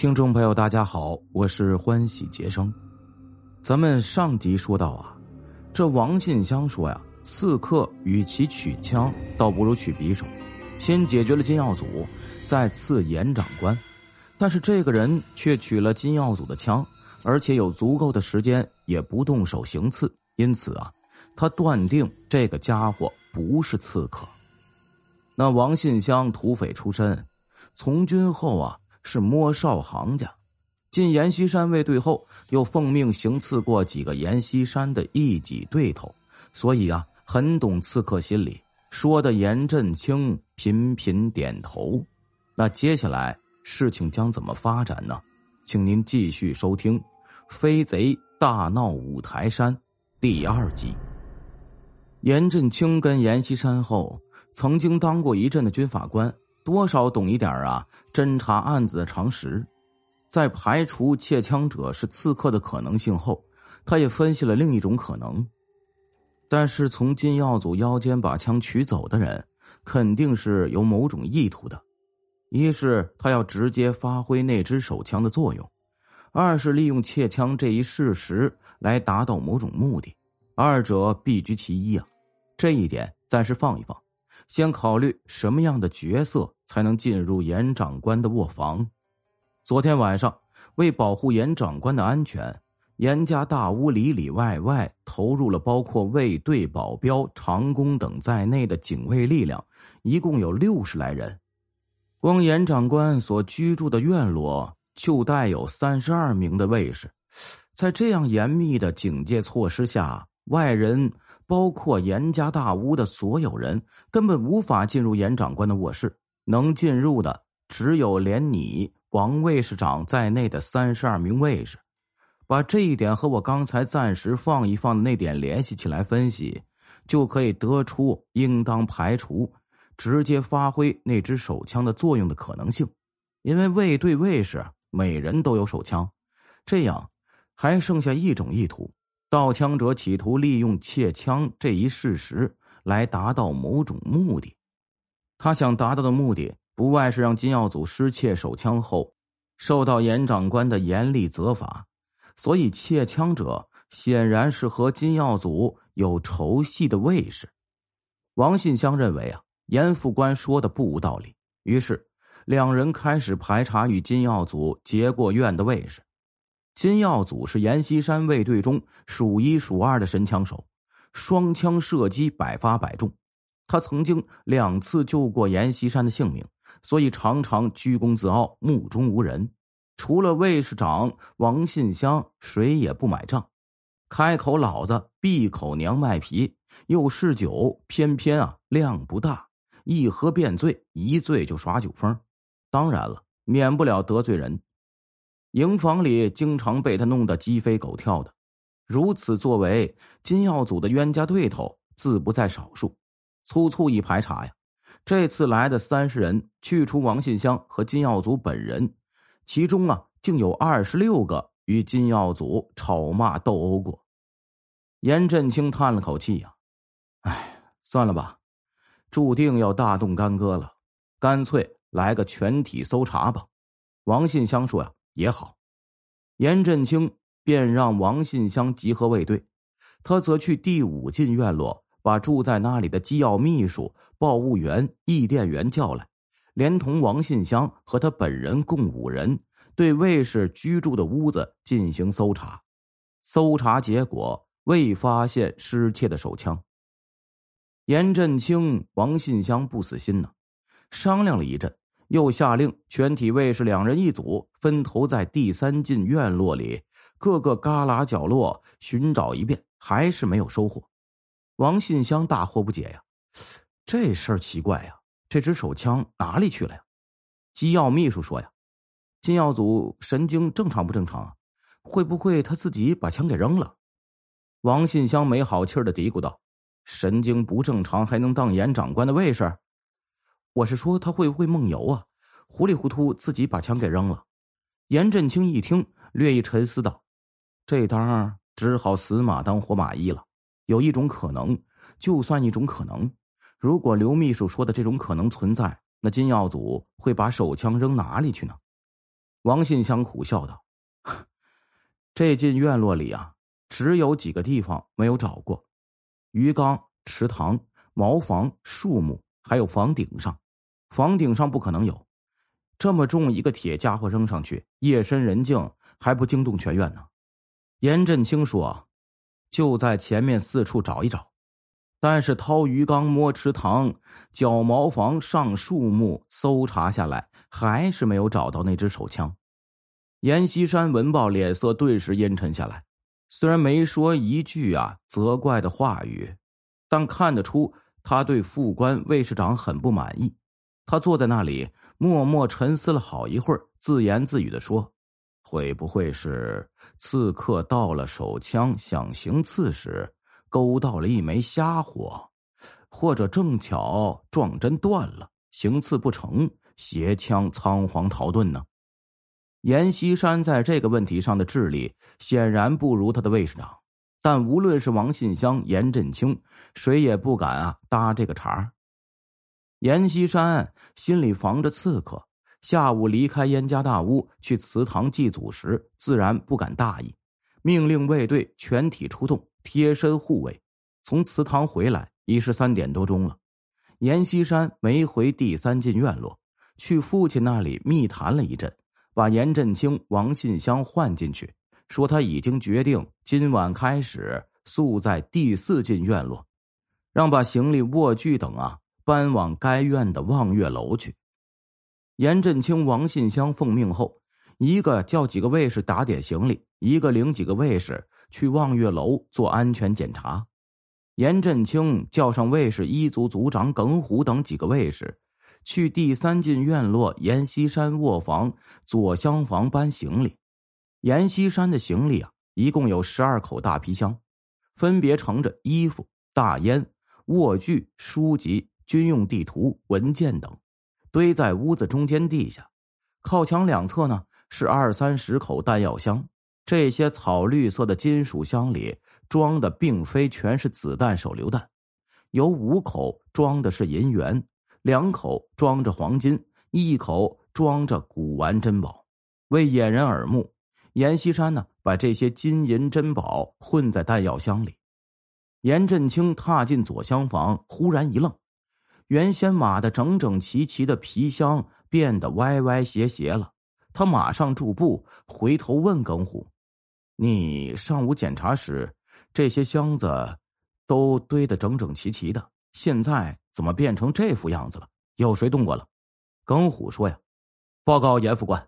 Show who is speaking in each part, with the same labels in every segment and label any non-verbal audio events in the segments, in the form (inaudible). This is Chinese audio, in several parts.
Speaker 1: 听众朋友，大家好，我是欢喜杰生。咱们上集说到啊，这王信香说呀，刺客与其取枪，倒不如取匕首，先解决了金耀祖，再刺严长官。但是这个人却取了金耀祖的枪，而且有足够的时间，也不动手行刺，因此啊，他断定这个家伙不是刺客。那王信香土匪出身，从军后啊。是摸哨行家，进阎锡山卫队后，又奉命行刺过几个阎锡山的一己对头，所以啊，很懂刺客心理。说的严振清频频点头。那接下来事情将怎么发展呢？请您继续收听《飞贼大闹五台山》第二集。严振清跟阎锡山后，曾经当过一阵的军法官。多少懂一点啊，侦查案子的常识，在排除窃枪者是刺客的可能性后，他也分析了另一种可能。但是从金耀祖腰间把枪取走的人，肯定是有某种意图的：一是他要直接发挥那支手枪的作用；二是利用窃枪这一事实来达到某种目的。二者必居其一啊，这一点暂时放一放。先考虑什么样的角色才能进入严长官的卧房。昨天晚上，为保护严长官的安全，严家大屋里里外外投入了包括卫队、保镖、长工等在内的警卫力量，一共有六十来人。光严长官所居住的院落就带有三十二名的卫士，在这样严密的警戒措施下，外人。包括严家大屋的所有人根本无法进入严长官的卧室，能进入的只有连你王卫士长在内的三十二名卫士。把这一点和我刚才暂时放一放的那点联系起来分析，就可以得出应当排除直接发挥那支手枪的作用的可能性，因为卫队卫士每人都有手枪，这样还剩下一种意图。盗枪者企图利用窃枪这一事实来达到某种目的，他想达到的目的不外是让金耀祖失窃手枪后受到严长官的严厉责罚，所以窃枪者显然是和金耀祖有仇隙的卫士。王信香认为啊，严副官说的不无道理，于是两人开始排查与金耀祖结过怨的卫士。金耀祖是阎锡山卫队中数一数二的神枪手，双枪射击百发百中。他曾经两次救过阎锡山的性命，所以常常居功自傲，目中无人。除了卫士长王信香，谁也不买账。开口老子，闭口娘卖皮，又嗜酒，偏偏啊量不大，一喝便醉，一醉就耍酒疯。当然了，免不了得罪人。营房里经常被他弄得鸡飞狗跳的，如此作为，金耀祖的冤家对头自不在少数。粗粗一排查呀，这次来的三十人，去除王信香和金耀祖本人，其中啊，竟有二十六个与金耀祖吵骂斗殴过。严振清叹了口气呀：“哎，算了吧，注定要大动干戈了，干脆来个全体搜查吧。”王信香说呀。也好，严振清便让王信香集合卫队，他则去第五进院落，把住在那里的机要秘书、报务员、驿电员叫来，连同王信香和他本人共五人，对卫士居住的屋子进行搜查。搜查结果未发现失窃的手枪。严振清、王信香不死心呢，商量了一阵。又下令全体卫士两人一组，分头在第三进院落里各个旮旯角落寻找一遍，还是没有收获。王信香大惑不解呀，这事儿奇怪呀，这支手枪哪里去了呀？机要秘书说呀，金耀祖神经正常不正常？会不会他自己把枪给扔了？王信香没好气的嘀咕道：“神经不正常还能当严长官的卫士？”我是说，他会不会梦游啊？糊里糊涂自己把枪给扔了。严振清一听，略一沉思道：“这当只好死马当活马医了。有一种可能，就算一种可能。如果刘秘书说的这种可能存在，那金耀祖会把手枪扔哪里去呢？”王信香苦笑道：“ (laughs) 这进院落里啊，只有几个地方没有找过：鱼缸、池塘、茅房、树木，还有房顶上。房顶上不可能有，这么重一个铁家伙扔上去，夜深人静还不惊动全院呢。”严振清说：“就在前面四处找一找。”但是掏鱼缸、摸池塘、绞茅房、上树木，搜查下来，还是没有找到那支手枪。阎锡山闻报，脸色顿时阴沉下来。虽然没说一句啊责怪的话语，但看得出他对副官卫士长很不满意。他坐在那里，默默沉思了好一会儿，自言自语的说：“会不会是刺客到了手枪想行刺时？”勾到了一枚瞎火，或者正巧撞针断了，行刺不成，携枪仓皇逃遁呢？阎锡山在这个问题上的智力显然不如他的卫士长，但无论是王信香、严振清，谁也不敢啊搭这个茬儿。阎锡山心里防着刺客，下午离开燕家大屋去祠堂祭祖时，自然不敢大意，命令卫队全体出动。贴身护卫，从祠堂回来已是三点多钟了。阎锡山没回第三进院落，去父亲那里密谈了一阵，把严振清、王信香唤进去，说他已经决定今晚开始宿在第四进院落，让把行李、卧具等啊搬往该院的望月楼去。严振清、王信香奉命后，一个叫几个卫士打点行李，一个领几个卫士。去望月楼做安全检查，严振清叫上卫士一族族长耿虎等几个卫士，去第三进院落阎锡山卧房左厢房搬行李。阎锡山的行李啊，一共有十二口大皮箱，分别盛着衣服、大烟、卧具、书籍、军用地图、文件等，堆在屋子中间地下。靠墙两侧呢，是二三十口弹药箱。这些草绿色的金属箱里装的并非全是子弹、手榴弹，有五口装的是银元，两口装着黄金，一口装着古玩珍宝。为掩人耳目，阎锡山呢把这些金银珍宝混在弹药箱里。严振清踏进左厢房，忽然一愣，原先码的整整齐齐的皮箱变得歪歪斜斜了。他马上驻步，回头问耿虎。你上午检查时，这些箱子都堆得整整齐齐的，现在怎么变成这副样子了？有谁动过了？耿虎说：“呀，报告严副官，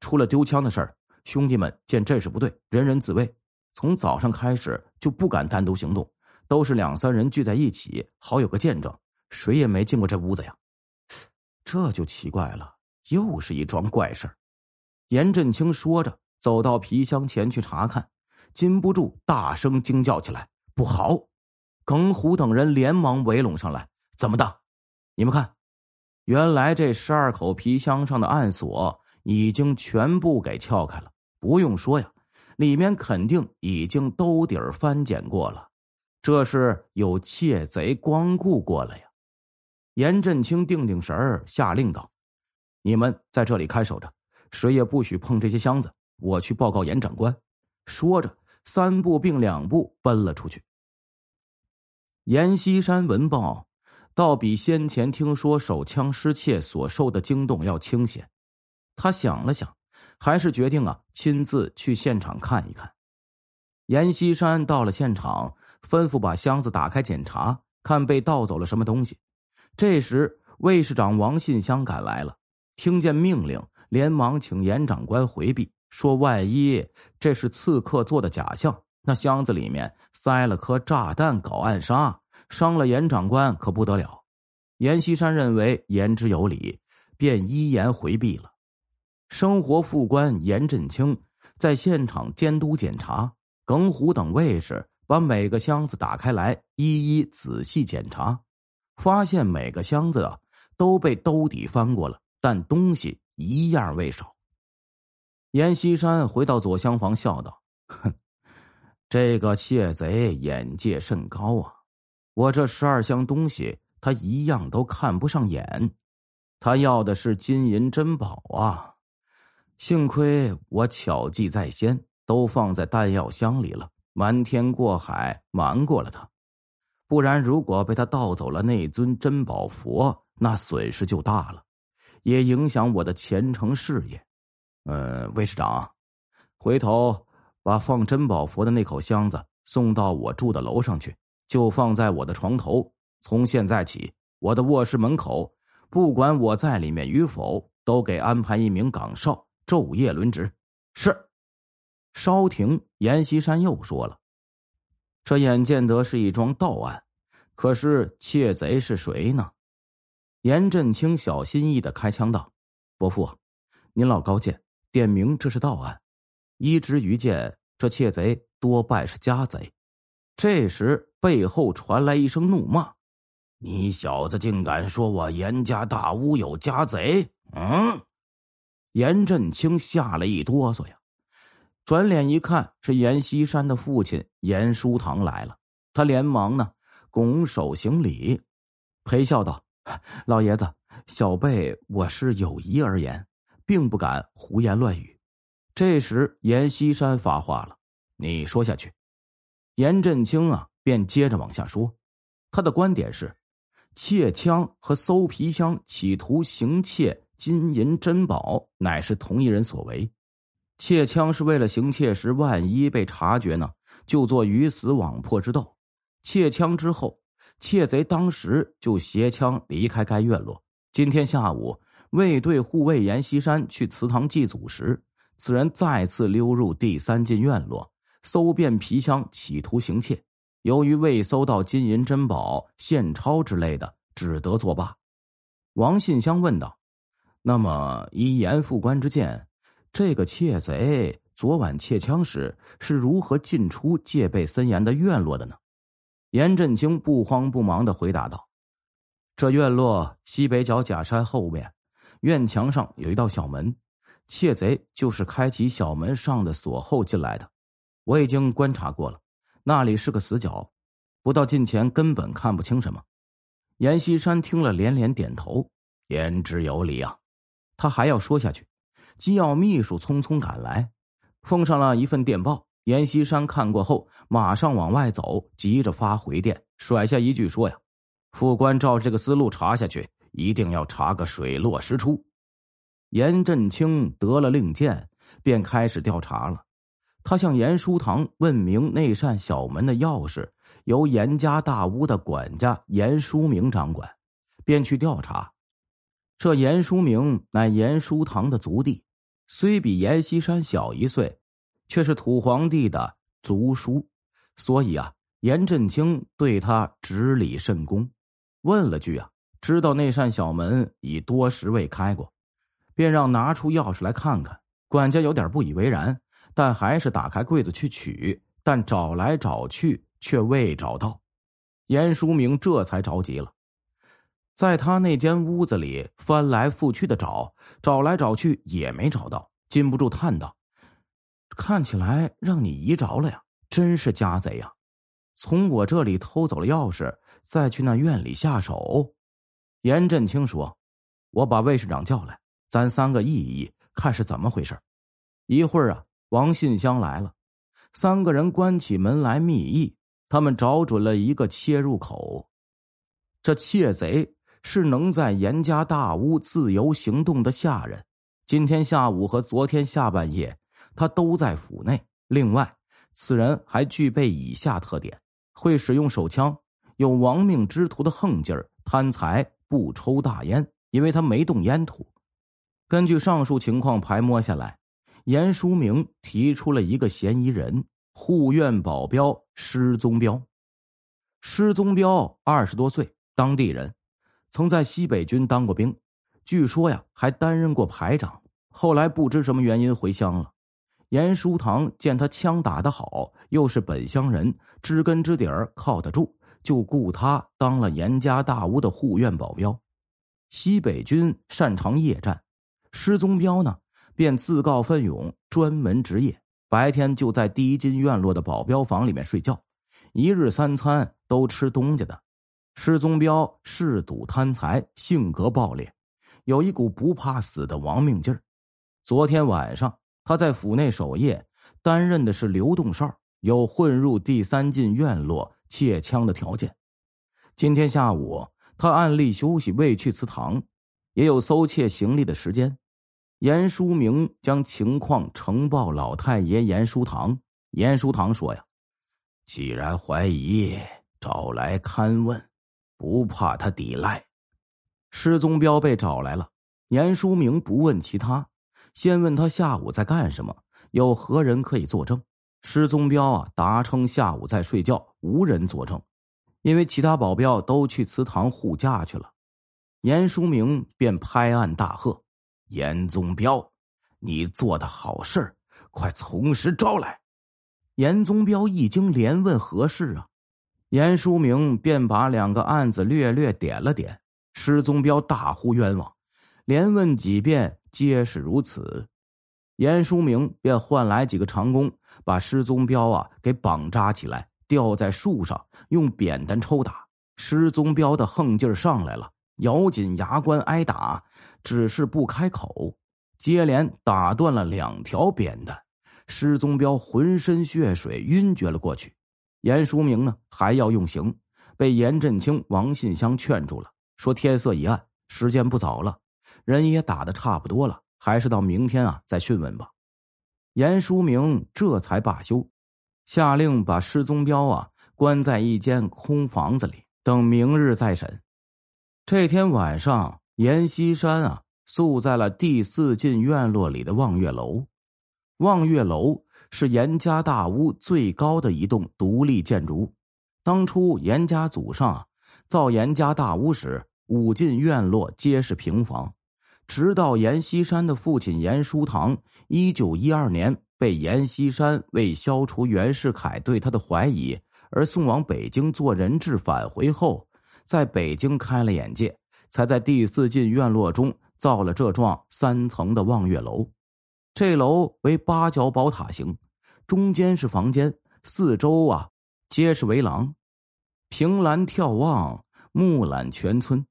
Speaker 1: 出了丢枪的事儿。兄弟们见阵势不对，人人自卫。从早上开始就不敢单独行动，都是两三人聚在一起，好有个见证。谁也没进过这屋子呀。这就奇怪了，又是一桩怪事儿。”严振清说着。走到皮箱前去查看，禁不住大声惊叫起来：“不好！”耿虎等人连忙围拢上来：“怎么的？你们看，原来这十二口皮箱上的暗锁已经全部给撬开了。不用说呀，里面肯定已经兜底儿翻检过了。这是有窃贼光顾过了呀！”严振清定定神儿，下令道：“你们在这里看守着，谁也不许碰这些箱子。”我去报告严长官，说着，三步并两步奔了出去。阎锡山闻报，倒比先前听说手枪失窃所受的惊动要清闲。他想了想，还是决定啊，亲自去现场看一看。阎锡山到了现场，吩咐把箱子打开检查，看被盗走了什么东西。这时，卫士长王信香赶来了，听见命令，连忙请严长官回避。说：“万一这是刺客做的假象，那箱子里面塞了颗炸弹，搞暗杀，伤了严长官可不得了。”阎锡山认为言之有理，便依言回避了。生活副官严振清在现场监督检查，耿虎等卫士把每个箱子打开来，一一仔细检查，发现每个箱子啊都被兜底翻过了，但东西一样未少。阎锡山回到左厢房，笑道：“哼，这个窃贼眼界甚高啊！我这十二箱东西，他一样都看不上眼。他要的是金银珍宝啊！幸亏我巧计在先，都放在弹药箱里了，瞒天过海，瞒过了他。不然，如果被他盗走了那尊珍宝佛，那损失就大了，也影响我的前程事业。呃，魏市长，回头把放珍宝佛的那口箱子送到我住的楼上去，就放在我的床头。从现在起，我的卧室门口，不管我在里面与否，都给安排一名岗哨，昼夜轮值。是。稍停，阎锡山又说了。这眼见得是一桩盗案，可是窃贼是谁呢？严振清小心翼翼的开枪道：“伯父，您老高见，点名这是盗案。依之于见，这窃贼多半是家贼。”这时背后传来一声怒骂：“你小子竟敢说我严家大屋有家贼！”嗯，严振清吓了一哆嗦呀。转脸一看，是阎锡山的父亲阎书堂来了。他连忙呢拱手行礼，陪笑道：“老爷子，小辈我是有疑而言，并不敢胡言乱语。”这时，阎锡山发话了：“你说下去。”严振清啊，便接着往下说。他的观点是：窃枪和搜皮箱企图行窃金银珍宝，乃是同一人所为。窃枪是为了行窃时，万一被察觉呢，就做鱼死网破之斗。窃枪之后，窃贼当时就携枪离开该院落。今天下午，卫队护卫阎锡山去祠堂祭祖时，此人再次溜入第三进院落，搜遍皮箱，企图行窃。由于未搜到金银珍宝、现钞之类的，只得作罢。王信香问道：“那么，依严副官之见？”这个窃贼昨晚窃枪时是如何进出戒备森严的院落的呢？严振清不慌不忙的回答道：“这院落西北角假山后面，院墙上有一道小门，窃贼就是开启小门上的锁后进来的。我已经观察过了，那里是个死角，不到近前根本看不清什么。”阎锡山听了连连点头，言之有理啊。他还要说下去。机要秘书匆匆赶来，奉上了一份电报。阎锡山看过后，马上往外走，急着发回电，甩下一句说：“呀，副官照这个思路查下去，一定要查个水落石出。”严振清得了令箭，便开始调查了。他向严书堂问明那扇小门的钥匙由严家大屋的管家严书明掌管，便去调查。这严书明乃严书堂的族弟。虽比阎锡山小一岁，却是土皇帝的族叔，所以啊，严振清对他执礼甚恭。问了句啊，知道那扇小门已多时未开过，便让拿出钥匙来看看。管家有点不以为然，但还是打开柜子去取，但找来找去却未找到。严书明这才着急了。在他那间屋子里翻来覆去的找，找来找去也没找到，禁不住叹道：“看起来让你疑着了呀，真是家贼呀！从我这里偷走了钥匙，再去那院里下手。”严振清说：“我把魏市长叫来，咱三个议议，看是怎么回事。”一会儿啊，王信香来了，三个人关起门来密议，他们找准了一个切入口，这窃贼。是能在严家大屋自由行动的下人。今天下午和昨天下半夜，他都在府内。另外，此人还具备以下特点：会使用手枪，有亡命之徒的横劲儿，贪财，不抽大烟，因为他没动烟土。根据上述情况排摸下来，严书明提出了一个嫌疑人——护院保镖施宗彪。施宗彪二十多岁，当地人。曾在西北军当过兵，据说呀还担任过排长。后来不知什么原因回乡了。严书堂见他枪打得好，又是本乡人，知根知底儿，靠得住，就雇他当了严家大屋的护院保镖。西北军擅长夜战，施宗彪呢便自告奋勇，专门值夜，白天就在第一金院落的保镖房里面睡觉，一日三餐都吃东家的。施宗彪嗜赌贪财，性格暴烈，有一股不怕死的亡命劲儿。昨天晚上他在府内守夜，担任的是流动哨，有混入第三进院落窃枪的条件。今天下午他按例休息，未去祠堂，也有搜窃行李的时间。严书明将情况呈报老太爷严书堂。严书堂说：“呀，既然怀疑，找来勘问，不怕他抵赖。”失踪彪被找来了，严书明不问其他，先问他下午在干什么，有何人可以作证。失踪彪啊，答称下午在睡觉，无人作证，因为其他保镖都去祠堂护驾去了。严书明便拍案大喝。严宗彪，你做的好事快从实招来！严宗彪一惊，连问何事啊？严书明便把两个案子略略点了点。施宗彪大呼冤枉，连问几遍，皆是如此。严书明便唤来几个长工，把施宗彪啊给绑扎起来，吊在树上，用扁担抽打。施宗彪的横劲儿上来了。咬紧牙关挨打，只是不开口。接连打断了两条扁担，施宗彪浑身血水，晕厥了过去。严书明呢，还要用刑，被严振清、王信香劝住了，说天色已暗，时间不早了，人也打的差不多了，还是到明天啊再讯问吧。严书明这才罢休，下令把施宗彪啊关在一间空房子里，等明日再审。这天晚上，阎锡山啊宿在了第四进院落里的望月楼。望月楼是严家大屋最高的一栋独立建筑。当初严家祖上造严家大屋时，五进院落皆是平房。直到阎锡山的父亲阎书堂一九一二年被阎锡山为消除袁世凯对他的怀疑而送往北京做人质返回后。在北京开了眼界，才在第四进院落中造了这幢三层的望月楼。这楼为八角宝塔形，中间是房间，四周啊皆是围廊，凭栏眺望，目览全村。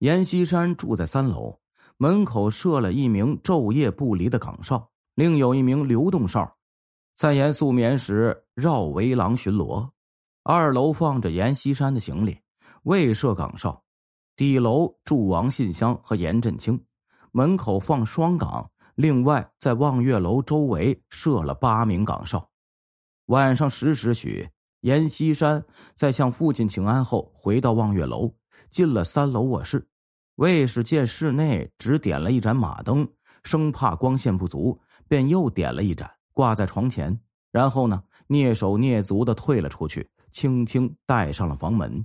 Speaker 1: 阎锡山住在三楼，门口设了一名昼夜不离的岗哨，另有一名流动哨，在严宿眠时绕围廊巡逻。二楼放着阎锡山的行李。未设岗哨，底楼住王信香和严振清，门口放双岗。另外，在望月楼周围设了八名岗哨。晚上十时许，阎锡山在向父亲请安后，回到望月楼，进了三楼卧室。卫士见室内只点了一盏马灯，生怕光线不足，便又点了一盏，挂在床前。然后呢，蹑手蹑足的退了出去，轻轻带上了房门。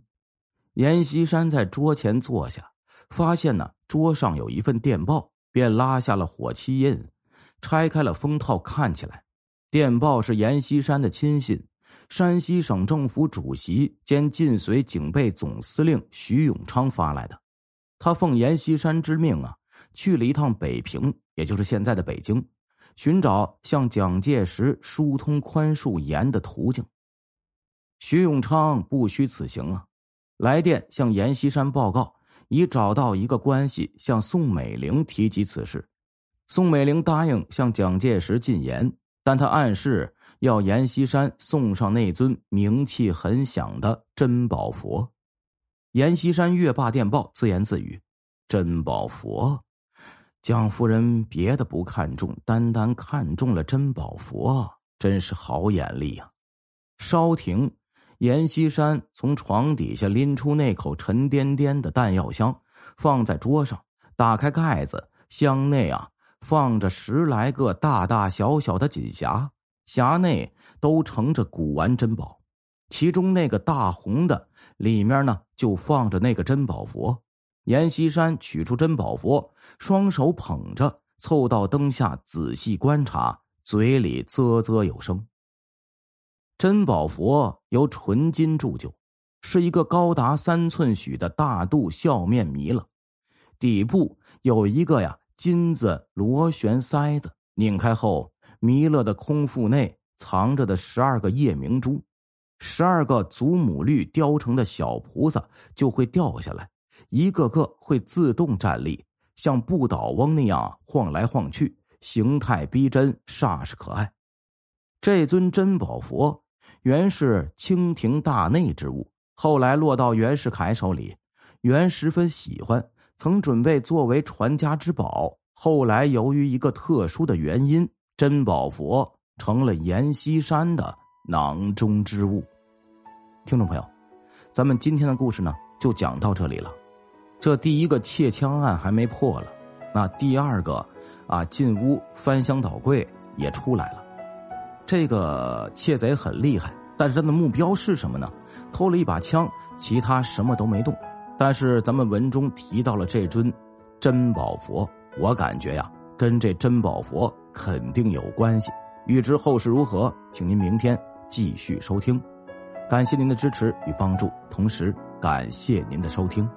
Speaker 1: 阎锡山在桌前坐下，发现呢桌上有一份电报，便拉下了火漆印，拆开了封套，看起来，电报是阎锡山的亲信，山西省政府主席兼晋绥警备总司令徐永昌发来的。他奉阎锡山之命啊，去了一趟北平，也就是现在的北京，寻找向蒋介石疏通宽恕盐的途径。徐永昌不虚此行啊。来电向阎锡山报告，已找到一个关系，向宋美龄提及此事。宋美龄答应向蒋介石进言，但他暗示要阎锡山送上那尊名气很响的珍宝佛。阎锡山阅罢电报，自言自语：“珍宝佛，蒋夫人别的不看重，单单看中了珍宝佛，真是好眼力呀！”稍停。阎锡山从床底下拎出那口沉甸甸的弹药箱，放在桌上，打开盖子，箱内啊放着十来个大大小小的锦匣，匣内都盛着古玩珍宝，其中那个大红的里面呢就放着那个珍宝佛。阎锡山取出珍宝佛，双手捧着，凑到灯下仔细观察，嘴里啧啧有声。珍宝佛由纯金铸就，是一个高达三寸许的大肚笑面弥勒，底部有一个呀金子螺旋塞子，拧开后，弥勒的空腹内藏着的十二个夜明珠，十二个祖母绿雕成的小菩萨就会掉下来，一个个会自动站立，像不倒翁那样晃来晃去，形态逼真，煞是可爱。这尊珍宝佛原是清廷大内之物，后来落到袁世凯手里，袁十分喜欢，曾准备作为传家之宝。后来由于一个特殊的原因，珍宝佛成了阎锡山的囊中之物。听众朋友，咱们今天的故事呢，就讲到这里了。这第一个窃枪案还没破了，那第二个啊，进屋翻箱倒柜也出来了。这个窃贼很厉害，但是他的目标是什么呢？偷了一把枪，其他什么都没动。但是咱们文中提到了这尊珍宝佛，我感觉呀，跟这珍宝佛肯定有关系。欲知后事如何，请您明天继续收听。感谢您的支持与帮助，同时感谢您的收听。